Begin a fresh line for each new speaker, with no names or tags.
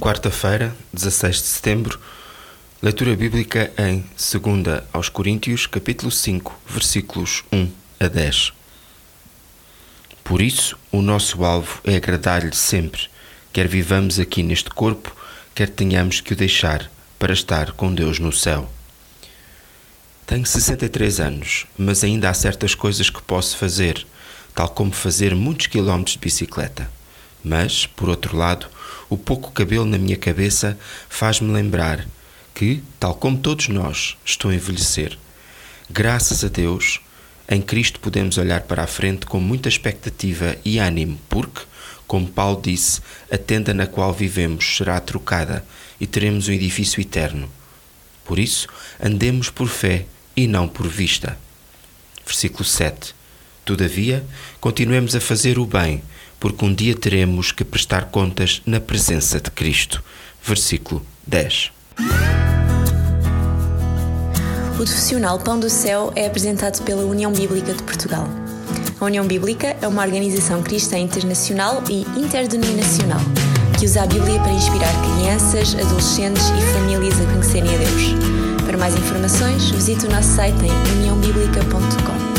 Quarta-feira, 16 de setembro, leitura bíblica em 2 aos Coríntios, capítulo 5, versículos 1 a 10. Por isso, o nosso alvo é agradar-lhe sempre, quer vivamos aqui neste corpo, quer tenhamos que o deixar para estar com Deus no céu. Tenho 63 anos, mas ainda há certas coisas que posso fazer, tal como fazer muitos quilómetros de bicicleta. Mas, por outro lado, o pouco cabelo na minha cabeça faz-me lembrar que, tal como todos nós, estou a envelhecer. Graças a Deus, em Cristo podemos olhar para a frente com muita expectativa e ânimo, porque, como Paulo disse, a tenda na qual vivemos será trocada e teremos um edifício eterno. Por isso, andemos por fé e não por vista. Versículo 7. Todavia, continuemos a fazer o bem, porque um dia teremos que prestar contas na presença de Cristo. Versículo 10.
O profissional Pão do Céu é apresentado pela União Bíblica de Portugal. A União Bíblica é uma organização cristã internacional e interdenominacional que usa a Bíblia para inspirar crianças, adolescentes e famílias a conhecerem a Deus. Para mais informações, visite o nosso site em uniãobíblica.com.